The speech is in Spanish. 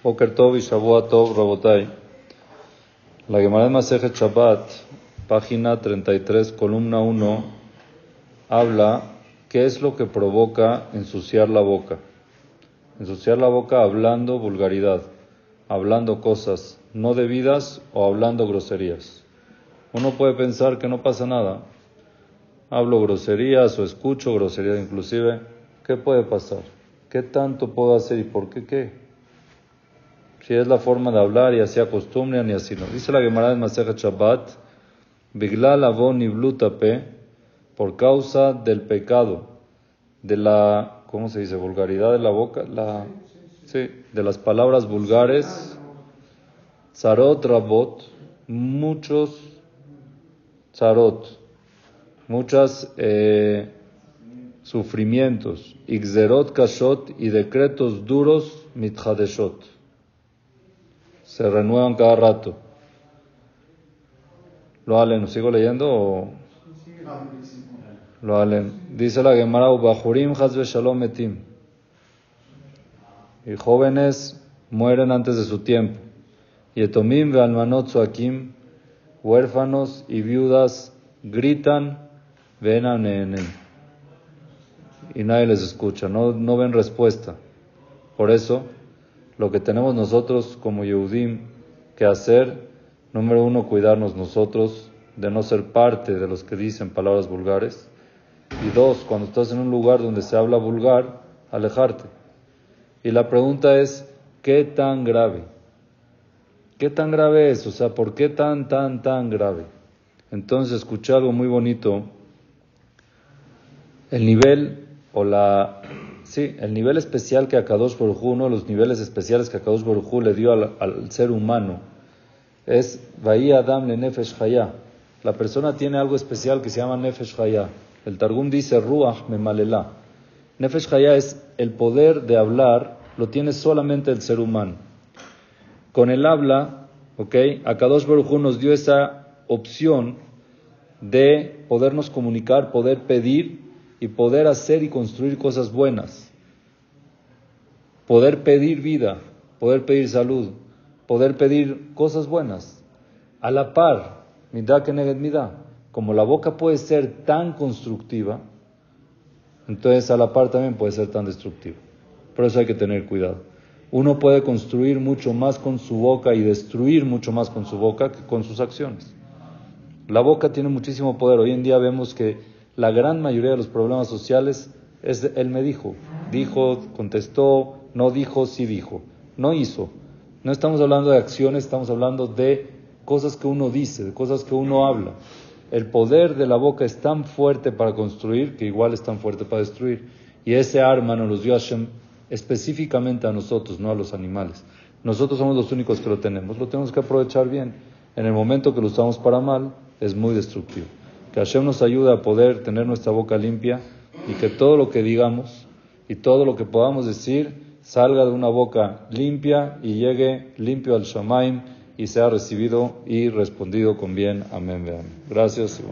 Boker Tov y Shavuot Tov Rabotai. La Gemara de Masejet Shabbat, página 33, columna 1, habla qué es lo que provoca ensuciar la boca. Ensuciar la boca hablando vulgaridad, hablando cosas no debidas o hablando groserías. Uno puede pensar que no pasa nada. Hablo groserías o escucho groserías inclusive. ¿Qué puede pasar? ¿Qué tanto puedo hacer y por qué qué? Si es la forma de hablar y así acostumbran y así no. Dice la Gemara de Maseja Shabbat, Biglal avon blutape, por causa del pecado, de la, ¿cómo se dice? Vulgaridad de la boca, la, sí, de las palabras vulgares, zarot rabot, muchos zarot, muchas eh, sufrimientos, ixerot kashot y decretos duros mithadeshot se renuevan cada rato. Lo halen, ¿sigo leyendo o...? Lo halen. Dice la Gemara, Ubajurim Hazbe Shalom Etim. Y jóvenes mueren antes de su tiempo. Y Etomim ve almanot Suakim, huérfanos y viudas gritan, ven a Y nadie les escucha, no, no ven respuesta. Por eso, lo que tenemos nosotros como Yehudim que hacer, número uno, cuidarnos nosotros de no ser parte de los que dicen palabras vulgares. Y dos, cuando estás en un lugar donde se habla vulgar, alejarte. Y la pregunta es, ¿qué tan grave? ¿Qué tan grave es? O sea, ¿por qué tan, tan, tan grave? Entonces escuché algo muy bonito. El nivel o la Sí, el nivel especial que Akadosh Baruj uno de los niveles especiales que Akadosh Baruj le dio al, ser humano, es Vaí Adam le Nefesh Haya. La persona tiene algo especial que se llama Nefesh Haya. El Targum dice Ruach Memalela. Nefesh Haya es el poder de hablar, lo tiene solamente el ser humano. Con el habla, ¿ok? Akadosh Baruj nos dio esa opción de podernos comunicar, poder pedir y poder hacer y construir cosas buenas. Poder pedir vida, poder pedir salud, poder pedir cosas buenas. A la par, midá que como la boca puede ser tan constructiva, entonces a la par también puede ser tan destructiva. Por eso hay que tener cuidado. Uno puede construir mucho más con su boca y destruir mucho más con su boca que con sus acciones. La boca tiene muchísimo poder. Hoy en día vemos que la gran mayoría de los problemas sociales es él me dijo, dijo, contestó, no dijo, sí dijo, no hizo. No estamos hablando de acciones, estamos hablando de cosas que uno dice, de cosas que uno habla. El poder de la boca es tan fuerte para construir que igual es tan fuerte para destruir. Y ese arma nos lo dio Hashem específicamente a nosotros, no a los animales. Nosotros somos los únicos que lo tenemos, lo tenemos que aprovechar bien. En el momento que lo usamos para mal, es muy destructivo. Que Hashem nos ayude a poder tener nuestra boca limpia y que todo lo que digamos y todo lo que podamos decir salga de una boca limpia y llegue limpio al Shamaim y sea recibido y respondido con bien. Amén. Gracias.